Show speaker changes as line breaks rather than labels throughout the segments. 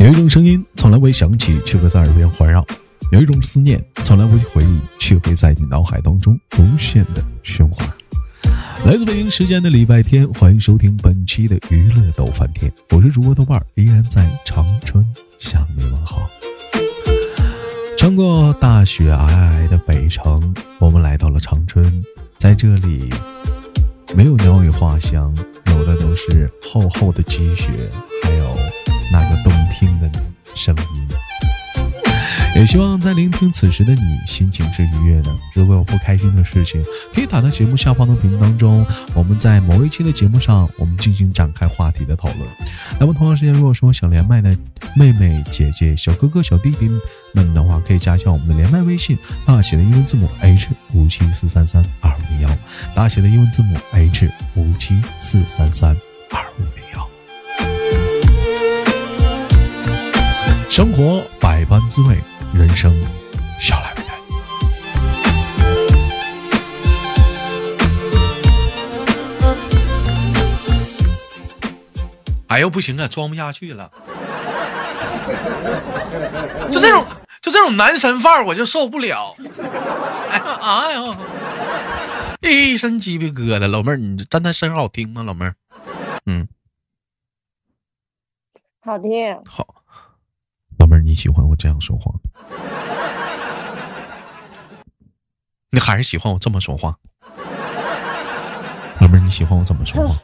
有一种声音从来未响起，却会在耳边环绕；有一种思念从来未回忆，却会在你脑海当中无限的循环。来自北京时间的礼拜天，欢迎收听本期的娱乐逗翻天，我是主播豆瓣儿，依然在长春向你问好。穿过大雪皑皑的北城，我们来到了长春，在这里，没有鸟语花香，有的都是厚厚的积雪，还有那个动听的声音。也希望在聆听此时的你，心情是愉悦的。如果有不开心的事情，可以打到节目下方的屏幕当中，我们在某一期的节目上，我们进行展开话题的讨论。那么同样时间，如果说想连麦的妹妹、姐姐、小哥哥、小弟弟们的话，可以加一下我们的连麦微信，大写的英文字母 H 五七四三三二五零幺，大写的英文字母 H 五七四三三二五零幺。生活百般滋味。人生，笑来没带。哎呦，不行啊，装不下去了。就这种，就这种男神范儿，我就受不了。哎呀，哎呀，一身鸡皮疙瘩。老妹儿，你站在声好听吗？老妹儿，嗯，
好听。
好。老妹儿，你喜欢我这样说话？你还是喜欢我这么说话？老妹儿，你喜欢我怎么说话？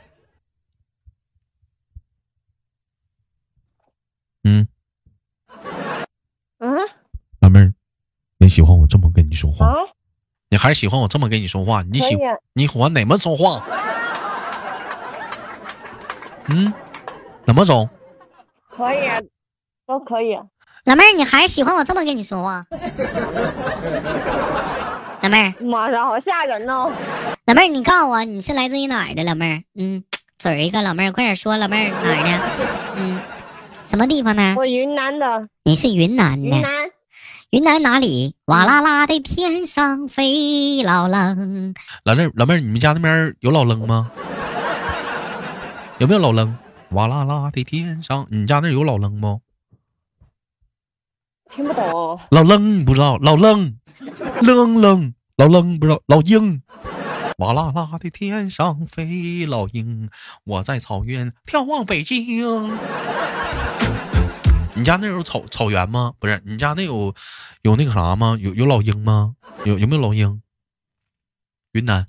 嗯？
嗯？
老妹儿，你喜欢我这么跟你说话？你还是喜欢我这么跟你说话？你喜你喜欢哪么说话？嗯？怎么走？
可以。都可以，
老妹儿，你还是喜欢我这么跟你说话？老妹儿，
妈呀，好吓人哦！
老妹儿，你告诉我你是来自于哪儿的？老妹儿，嗯，嘴儿一个，老妹儿，快点说，老妹儿哪儿的？嗯，什么地方呢？
我云南的。
你是云南的？
云南，
云南哪里？哇啦啦的天上飞老楞。
老妹儿，老妹儿，你们家那边有老楞吗？有没有老楞？哇啦啦的天上，你家那有老楞不？
听不懂，
老愣不知道，老愣，愣愣，老愣不知道，老鹰，哇啦啦的天上飞老鹰，我在草原眺望北京。你家那有草草原吗？不是，你家那有有那个啥吗？有有老鹰吗？有有没有老鹰？云南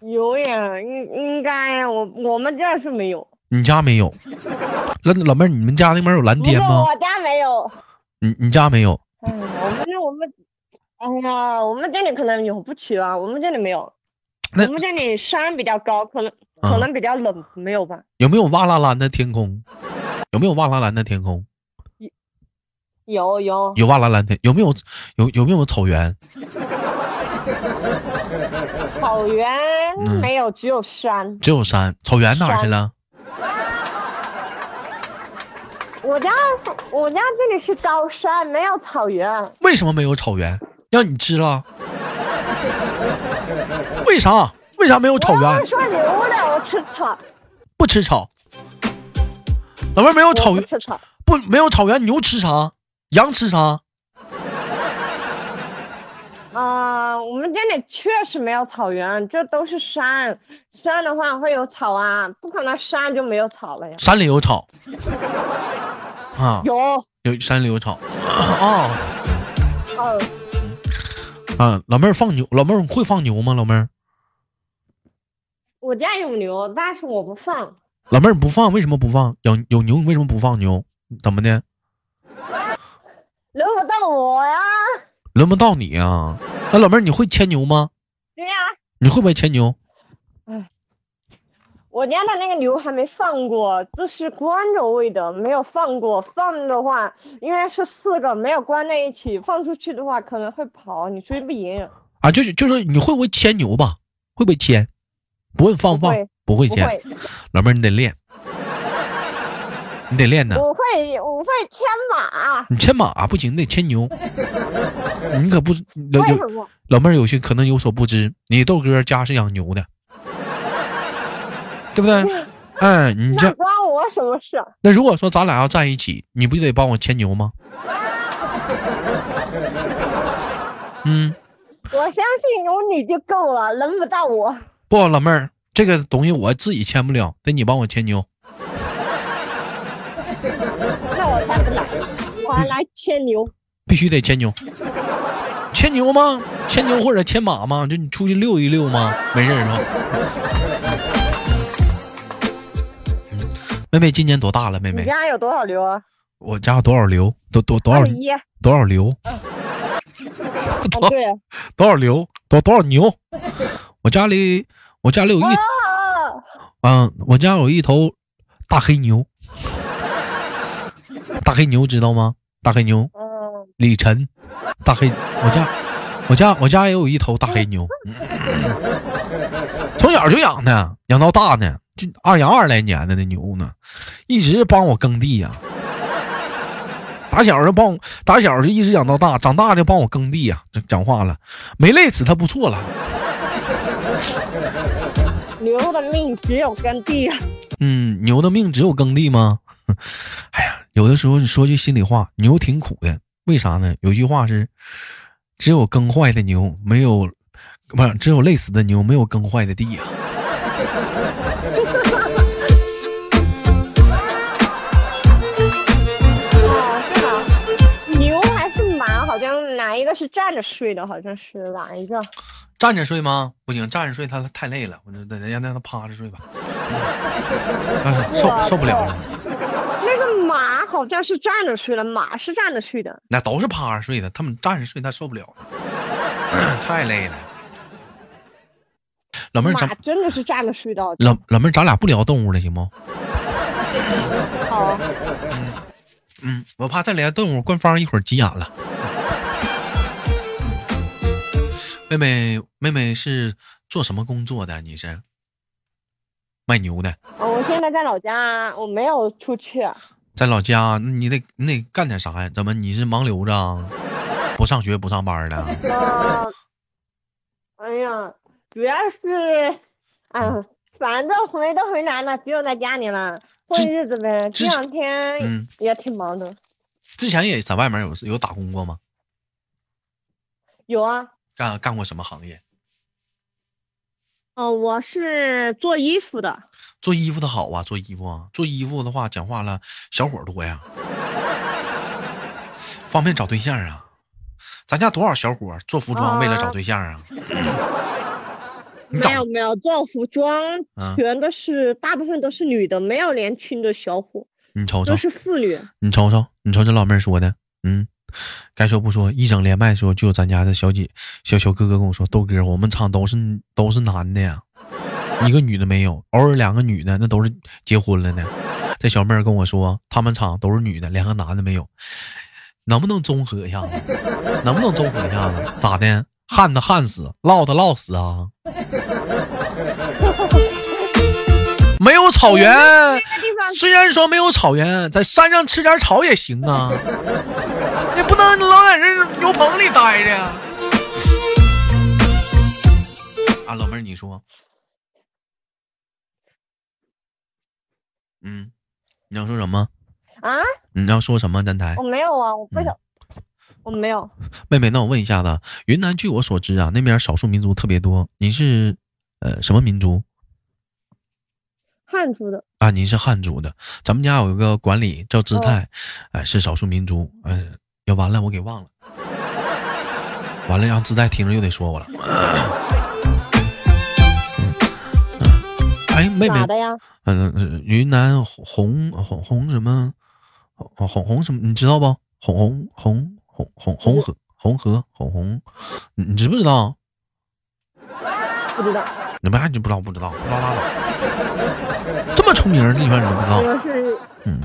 有呀，应应该呀，我我们这是没有。
你家没有？老老妹儿，你们家那边有蓝天吗？
我家没有。
你你家没有？
嗯，我们我们，哎呀，我们这里可能有不起了，我们这里没有。我们这里山比较高，可能可能比较冷，没有吧？
有没有瓦拉蓝的天空？有没有瓦拉蓝的天空？
有有
有瓦拉蓝天，有没有有有没有草原？
草原没有，只有山。
只有山，草原哪去了？
我家我家这里是高山，没有草原。
为什么没有草原？让你知了？为啥？为啥没有草原？
说牛的，我吃草。
不吃草。老妹儿没有草原。
吃草。
不，没有草原，牛吃啥？羊吃啥？
啊，我们这里确实没有草原，这都是山。山的话会有草啊，不可能山就没有草了呀。
山里有草。啊，
有
有山里有草啊。
嗯。
啊，老妹儿放牛，老妹儿会放牛吗？老妹儿。
我家有牛，但是我不放。
老妹儿不放，为什么不放？有有牛，你为什么不放牛？怎么的？
轮不到我呀。
轮不到你呀？那老妹儿，你会牵牛吗？
对呀。
你会不会牵牛？
哎，我家的那个牛还没放过，这是关着喂的，没有放过。放的话，因为是四个，没有关在一起，放出去的话可能会跑，你追不赢。
啊，就是就是你会不会牵牛吧？会不会牵？不问放不放，不会牵。老妹儿，你得练。你得练呢。
我会，我会牵马。
你牵马不行，你得牵牛。你可不老有老妹儿有些可能有所不知，你豆哥家是养牛的，对不对？哎，你这
关我什么事？
那如果说咱俩要在一起，你不就得帮我牵牛吗？嗯，
我相信有你就够了，轮不到我。
不，老妹儿，这个东西我自己牵不了，得你帮我牵牛。
那我来，我还来牵牛。
必须得牵牛，牵牛吗？牵牛或者牵马吗？就你出去溜一溜吗？没事是吧？妹妹今年多大了？妹妹，
你家有多少牛啊？
我家有多少牛？多多多少
一。
多少牛？多少牛？多多少牛？我家里我家里有一，
啊
嗯，我家有一头大黑牛，大黑牛知道吗？大黑牛，
嗯，
李晨，大黑，我家我家我家也有一头大黑牛，从小就养的，养到大呢，就二养二来年的那牛呢，一直帮我耕地呀、打小就帮我，打小就一直养到大，长大就帮我耕地呀、这讲话了，没累死他不错了。
牛的命只有耕地啊。
嗯，牛的命只有耕地吗？哎呀，有的时候你说句心里话，牛挺苦的，为啥呢？有句话是，只有耕坏的牛，没有不是只有累死的牛，没有耕坏的地呀、
哦，是吗？牛还是马？好像哪一个是站着睡的？好像是哪一个？
站着睡吗？不行，站着睡他太累了，我就得让让他趴着睡吧，哎受受不了了。
好像是站着睡的，马是站着睡的。
那都是趴着睡的，他们站着睡他受不了了，太累了。老妹儿，咱
马真的是站着睡的。
老老妹儿，咱俩不聊动物了，行不？
好，
嗯，我怕再聊动物，官方一会儿急眼了。妹妹，妹妹是做什么工作的？你是卖牛的，
哦我现在在老家，我没有出去。
在老家，你得你得干点啥呀？怎么你是盲流子啊？不上学不上班的？
啊，哎呀，主要是，哎呀，反正回都回来了，只有在家里了，混日子呗。
之
这两天
嗯
也挺忙的。
之前也在外面有有打工过吗？
有啊，
干干过什么行业？
哦，我是做衣服的。
做衣服的好啊，做衣服啊，做衣服的话，讲话了，小伙多呀，方便找对象啊。咱家多少小伙做服装为了找对象啊？
没有没有，做服装
啊
全都是，大部分都是女的，没有年轻的小伙，
你瞅瞅
都，是妇女。
你瞅瞅，你瞅这老妹儿说的，嗯，该说不说，一整连麦的时候，就有咱家的小姐、小小哥哥跟我说，豆哥，我们厂都是都是男的呀，一个女的没有，偶尔两个女的，那都是结婚了呢。这小妹儿跟我说，他们厂都是女的，两个男的没有，能不能综合一下子？能不能综合一下子？咋的？旱的旱死，涝的涝死啊！没有草原，虽然说没有草原，在山上吃点草也行啊。你不能老在这牛棚里待着呀。啊，老妹儿，你说，嗯，你要说什么？
啊，
你要说什么？站台
我没有啊，我不想，我没有。
妹妹，那我问一下子，云南据我所知啊，那边少数民族特别多。你是呃什么民族
汉族的，
啊？您是汉族的。咱们家有一个管理叫姿态，哎、是少数民族。嗯、要完了，我给忘了。完了，让姿态听着又得说我了。嗯嗯，哎，妹妹？嗯、呃云南红红红什么？红红红什么？你知道不？红红红红红红河红河红红，你你知不知道？
不知道，
你们还真不知道？不知道？不知道拉倒。这么出名的地方你都不知道？
我是
嗯，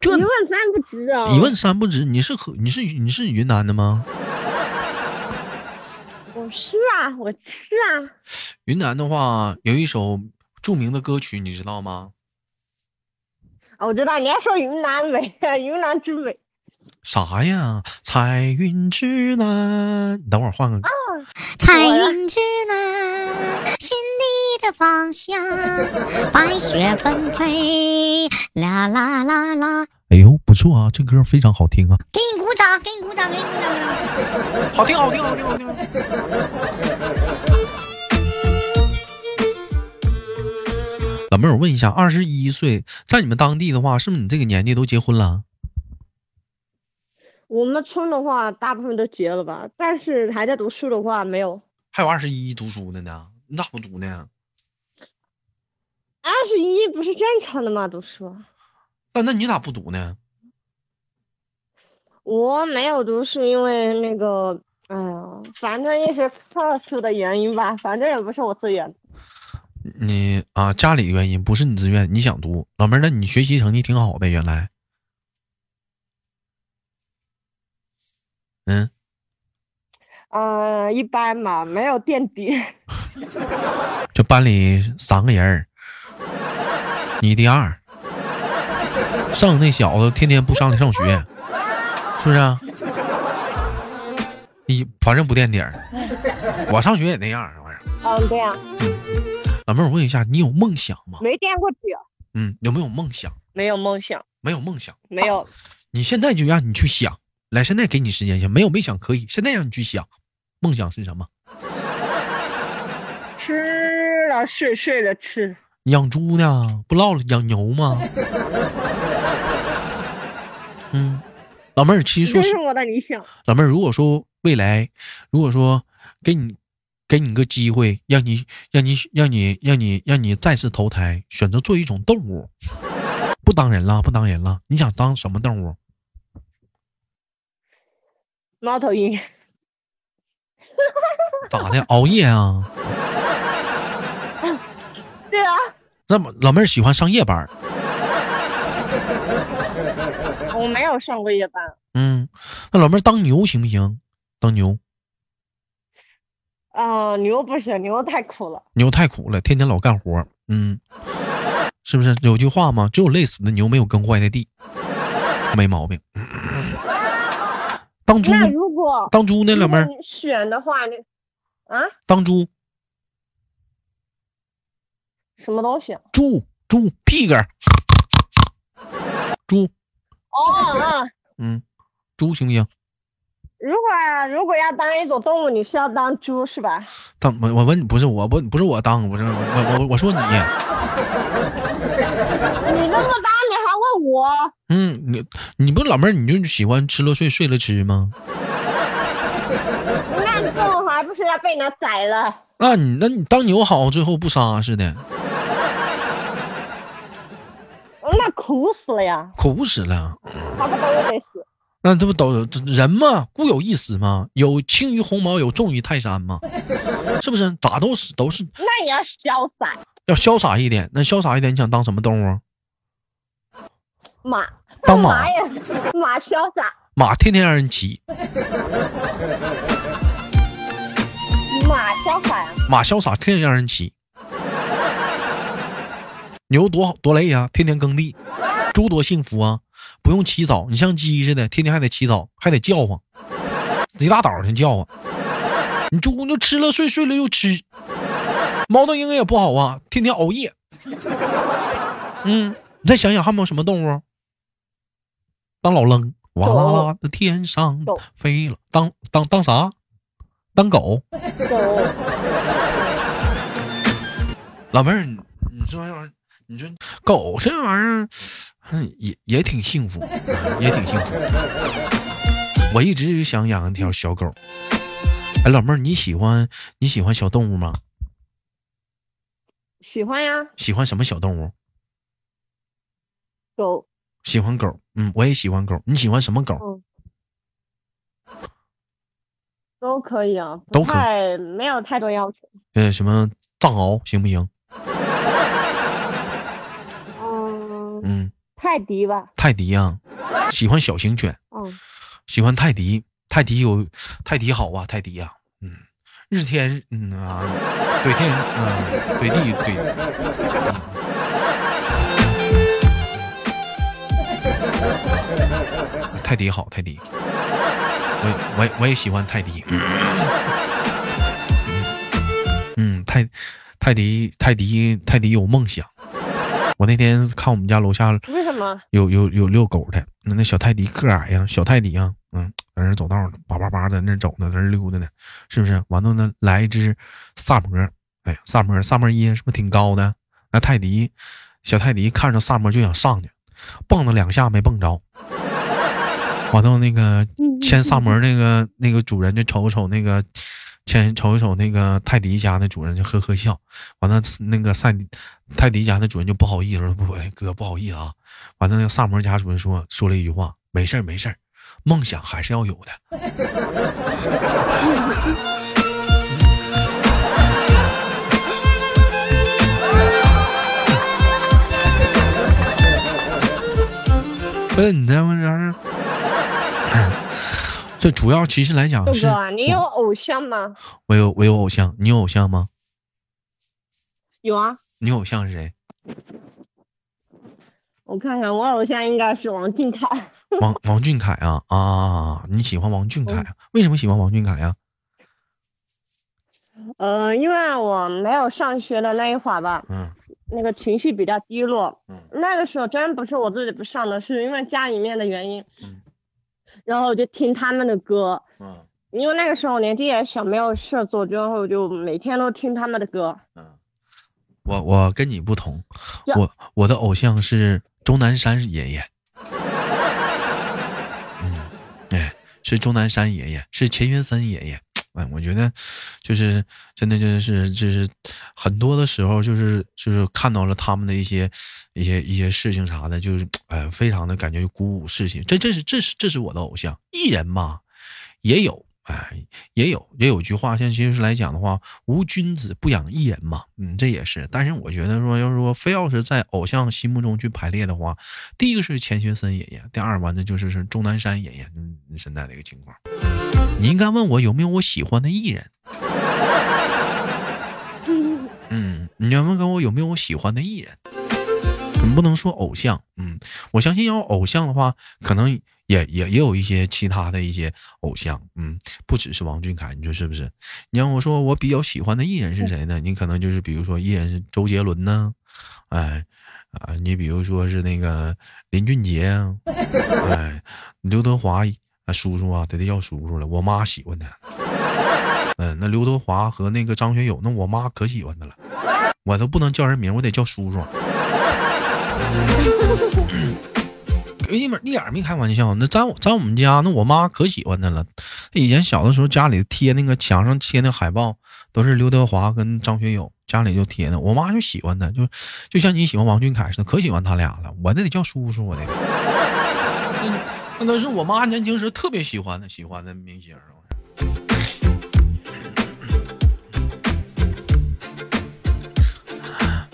这
一问三不知啊。
一问三不知。你是河？你是你是云南的吗？
我是啊，我是啊。
云南的话有一首著名的歌曲，你知道吗？
啊我知道你要说云南美，云南之美。
啥呀？彩云之南。你等会儿换个。
彩云之南，心里的方向，白雪纷飞，啦啦啦啦。
哎呦，不错啊，这歌非常好听啊！
给你鼓掌，给你鼓掌，给你鼓掌。
好听，好听，好听，好听。老妹儿，我问一下，二十一岁，在你们当地的话，是不是你这个年纪都结婚了？
我们村的话，大部分都结了吧，但是还在读书的话，没有。
还有二十一读书的呢，你咋不读呢？
二十一不是正常的吗？读书。
那那你咋不读呢？
我没有读，书因为那个，哎呀，反正也是特殊的原因吧，反正也不是我自愿。
你啊，家里原因不是你自愿，你想读。老妹儿，那你学习成绩挺好呗？原来。
嗯，呃，一般嘛，没有垫底。
就班里三个人你第二，剩那小子天天不上来上学，是不是？啊你反正不垫底儿。我上学也那样，玩意儿。
嗯，对呀。
老妹儿，我问一下，你有梦想吗？
没垫过底。
嗯，有没有梦想？
没有梦想。
没有梦想。
没有。
你现在就让你去想。来，现在给你时间想，没有没想可以。现在让你去想，梦想是什么？
吃了睡，睡了吃。
养猪呢？不唠了，养牛吗？嗯，老妹儿，其实说
是我的理想。
老妹儿，如果说未来，如果说给你给你个机会，让你让你让你让你让你再次投胎，选择做一种动物，不当人了，不当人了，你想当什么动物？
猫头鹰，
咋的？熬夜啊？
对啊。
那么老妹儿喜欢上夜班？
我没有上过夜班。
嗯，那老妹儿当牛行不行？当牛？
啊，牛不行，牛太苦了。
牛太苦了，天天老干活。嗯，是不是有句话吗？只有累死的牛，没有耕坏的地。没毛病。当猪？
那如果
当猪呢，老妹儿
选的话，那啊？
当猪？
什么东西？
猪猪屁根猪。
哦啊。
嗯，猪行不行？
如果如果要当一种动物，你是要当猪是吧？
当我我问你，不是我不不是我当，不是我我我我说你。
你那么大。我
嗯，你你不是老妹儿，你就喜欢吃了睡，睡了吃吗？
那你这还不是要被人宰了？
那你那你当牛好，最后不杀似的？
那苦死了呀！
苦死了，
他不都得死。
那这不都人嘛，固有一死嘛？有轻于鸿毛，有重于泰山嘛？是不是？咋都是都是？
那也要潇洒，
要潇洒一点。那潇洒一点，你想当什么动物？
马
当马
呀，马潇洒，
马天天让人骑。
马潇洒呀，
马潇洒，天天让人骑。牛多好多累呀，天天耕地。猪多幸福啊，不用起早，你像鸡似的，天天还得起早，还得叫唤，一大早上叫唤。你猪就吃了睡，睡了又吃。猫头鹰也不好啊，天天熬夜。嗯，你再想想，还有没有什么动物？当老愣，哇啦啦的天上飞了。当当当啥？当狗。老妹儿，你你这玩意儿，你说狗这玩意儿，也也挺幸福，也挺幸福。我一直就想养一条小狗。哎，老妹儿，你喜欢你喜欢小动物吗？
喜欢呀。
喜欢什么小动物？
狗。
喜欢狗，嗯，我也喜欢狗。你喜欢什么狗？
都可以啊，都太没有太多要求。
嗯，什么藏獒行不行？
嗯嗯，泰迪吧。
泰迪呀，喜欢小型犬。嗯，喜欢泰迪。泰迪有泰迪好啊，泰迪呀，嗯，日天嗯啊，怼天嗯怼地怼。泰迪好，泰迪，我我我也喜欢泰迪。嗯，泰泰迪泰迪泰迪有梦想。我那天看我们家楼下
为什么？
有有有遛狗的，那那小泰迪个矮呀，小泰迪呀，嗯，在那走道呢，叭叭叭在那走呢，在那溜达呢，是不是？完了呢，来一只萨摩，哎呀，萨摩萨摩耶是不是挺高的？那泰迪小泰迪看着萨摩就想上去，蹦了两下没蹦着。完了那个牵萨摩那个那个主人就瞅瞅那个。先瞅一瞅那个泰迪家的主人就呵呵笑，完了那个赛泰迪家的主人就不好意思说不哎哥不好意思啊，完了那个萨摩家主人说说了一句话没事儿没事儿，梦想还是要有的。不是你这么着是？这主要其实来讲是，
你有偶像吗？
我有，我有偶像。你有偶像吗？
有啊。
你偶像是谁？
我看看，我偶像应该是王俊凯。
王王俊凯啊啊！你喜欢王俊凯？为什么喜欢王俊凯呀？
呃，因为我没有上学的那一会儿吧，嗯，那个情绪比较低落，嗯，那个时候真不是我自己不上的，是因为家里面的原因，嗯。然后我就听他们的歌，嗯，因为那个时候年纪也小，没有事做，之后就每天都听他们的歌。嗯，
我我跟你不同，我我的偶像是钟南山爷爷。嗯，哎，是钟南山爷爷，是钱学森爷爷。哎，我觉得就是真的，就是就是很多的时候，就是就是看到了他们的一些一些一些事情啥的，就是哎，非常的感觉鼓舞士气。这这是这是这是我的偶像，艺人嘛也有，哎，也有也有句话，像其实来讲的话，无君子不养艺人嘛，嗯，这也是。但是我觉得说，要是说非要是在偶像心目中去排列的话，第一个是钱学森爷爷，第二完的就是是钟南山爷爷，嗯，现在的一个情况。你应该问我有没有我喜欢的艺人。嗯，你要问跟我有没有我喜欢的艺人，你不能说偶像。嗯，我相信要偶像的话，可能也也也有一些其他的一些偶像。嗯，不只是王俊凯，你说是不是？你让我说我比较喜欢的艺人是谁呢？你可能就是比如说艺人是周杰伦呢，哎啊，你比如说是那个林俊杰啊，哎，刘德华。叔叔啊，得得叫叔叔了。我妈喜欢他。嗯，那刘德华和那个张学友，那我妈可喜欢他了。我都不能叫人名，我得叫叔叔。一点一点没开玩笑。那在我在我们家，那我妈可喜欢他了。以前小的时候，家里贴那个墙上贴那海报，都是刘德华跟张学友，家里就贴的。我妈就喜欢他，就就像你喜欢王俊凯似的，可喜欢他俩了。我那得叫叔叔，我得。那都是我妈年轻时特别喜欢的，喜欢的明星。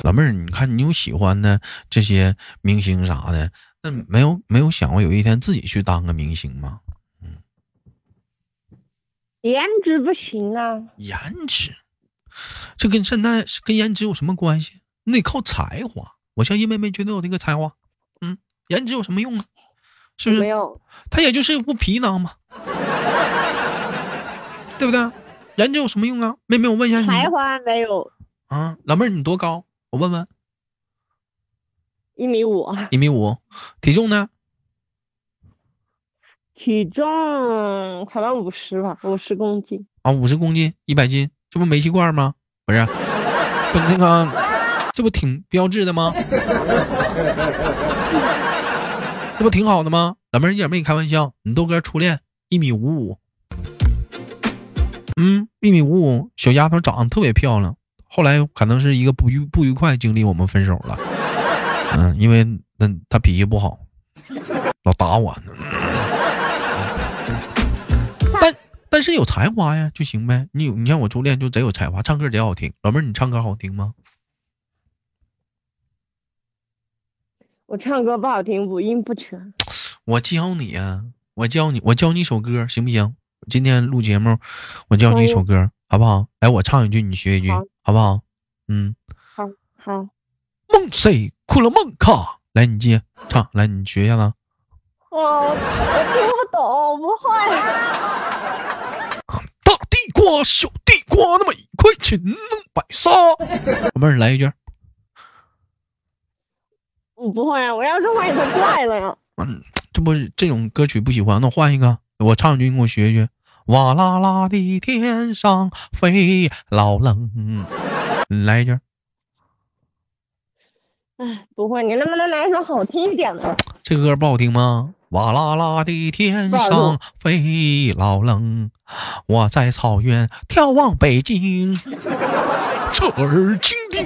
老妹儿，你看你有喜欢的这些明星啥的，那没有没有想过有一天自己去当个明星吗？
嗯，颜值不行啊。
颜值，这跟现在跟颜值有什么关系？你得靠才华。我相信妹妹绝对有这个才华。嗯，颜值有什么用啊？是不是？
没有，
他也就是副皮囊嘛，对不对？人这有什么用啊？妹妹，我问一下你，
才华没有
啊？老妹儿，你多高？我问问。
一米五。
一米五，体重呢？
体重可能五十吧，五十公斤。
啊，五十公斤，一百斤，这不煤气罐吗？不是，不那个，这不挺标志的吗？这不挺好的吗？老妹儿一点没开玩笑，你豆哥初恋一米五五，嗯，一米五五，小丫头长得特别漂亮。后来可能是一个不愉不愉快经历，我们分手了。嗯，因为那他脾气不好，老打我。但但是有才华呀，就行呗。你你像我初恋就贼有才华，唱歌贼好听。老妹儿，你唱歌好听吗？
我唱歌不好听，五音不全。
我教你呀，我教你，我教你一首歌，行不行？今天录节目，我教你一首歌，好不好？来，我唱一句，你学一句，好不好？
嗯，好好。
梦谁哭了梦卡？来，你接唱，来，你学一下子。
我我听不懂，我不会。
大地瓜，小地瓜，那么一块钱。群能白纱。老妹儿来一句。
嗯，不会啊，我要是会也太怪了呀。
嗯，这不是这种歌曲不喜欢，那我换一个，我唱一句，你给我学学。哇啦啦的天上飞老冷，来一句。
哎，不会，你能不能来一首好听一点的？
这歌不好听吗？哇啦啦的天上飞老冷，我在草原眺望北京，侧耳倾听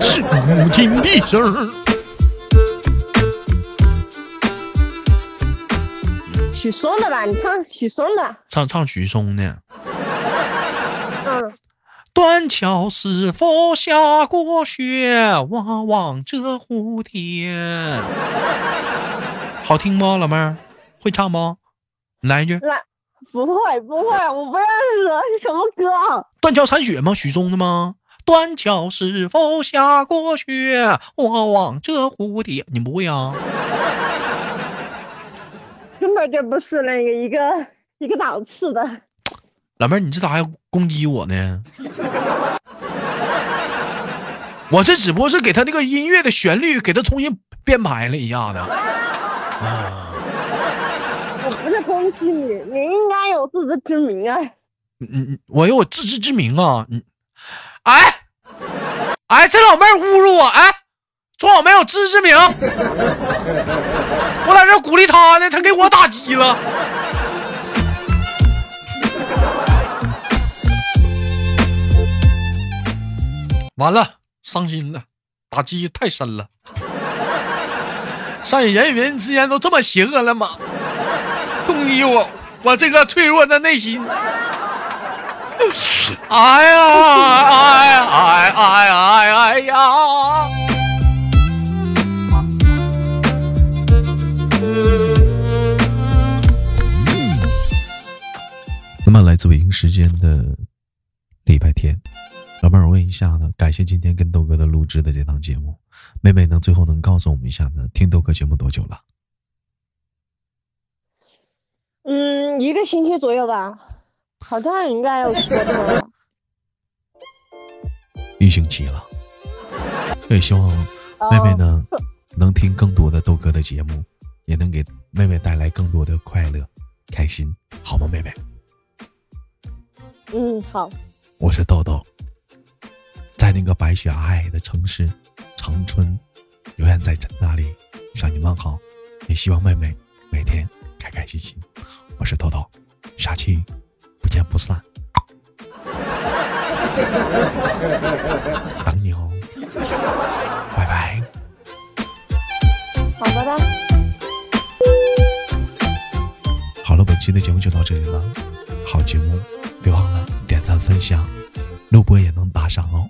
是母亲的声。
许嵩的吧，你唱许嵩的。
唱唱许嵩的。
嗯。
断桥是否下过雪？我望这蝴蝶。好听不，老妹儿？会唱不？来一句。
来，不会不会，我不认识，什么歌？
断桥残雪吗？许嵩的吗？断桥是否下过雪？我望这蝴蝶。你不会啊？
根本就不是那个一个 一个档次的。
老妹儿，你这咋还攻击我呢？我这只不过是给他那个音乐的旋律给他重新编排了一下子。
啊！我不是攻击你，你应该有自知之明啊。
嗯嗯，我有我自知之明啊。嗯，哎哎，这老妹儿侮辱我，哎，说我没有自知之明。在这鼓励他呢，他给我打击了。完了，伤心了，打击太深了。上人与人之间都这么邪恶了吗？攻击我，我这个脆弱的内心。哎呀，哎哎哎哎哎呀！那么，来自北京时间的礼拜天。老妹儿，我问一下呢，感谢今天跟豆哥的录制的这档节目，妹妹能最后能告诉我们一下呢？听豆哥节目多久了？
嗯，一个星期左右吧，好像应该有说的。
一星期了，也希望妹妹呢能听更多的豆哥的节目，也能给妹妹带来更多的快乐、开心，好吗，妹妹？
嗯，好。
我是豆豆。在那个白雪皑皑的城市长春，永远在那里向你问好。也希望妹妹每天开开心心。我是豆豆，下期不见不散。等你哦，拜拜。
好，拜拜。
好了，本期的节目就到这里了。好节目，分享，录播也能打赏哦。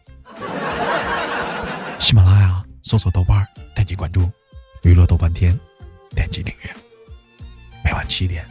喜马拉雅搜索豆瓣点击关注，娱乐豆瓣天，点击订阅。每晚七点，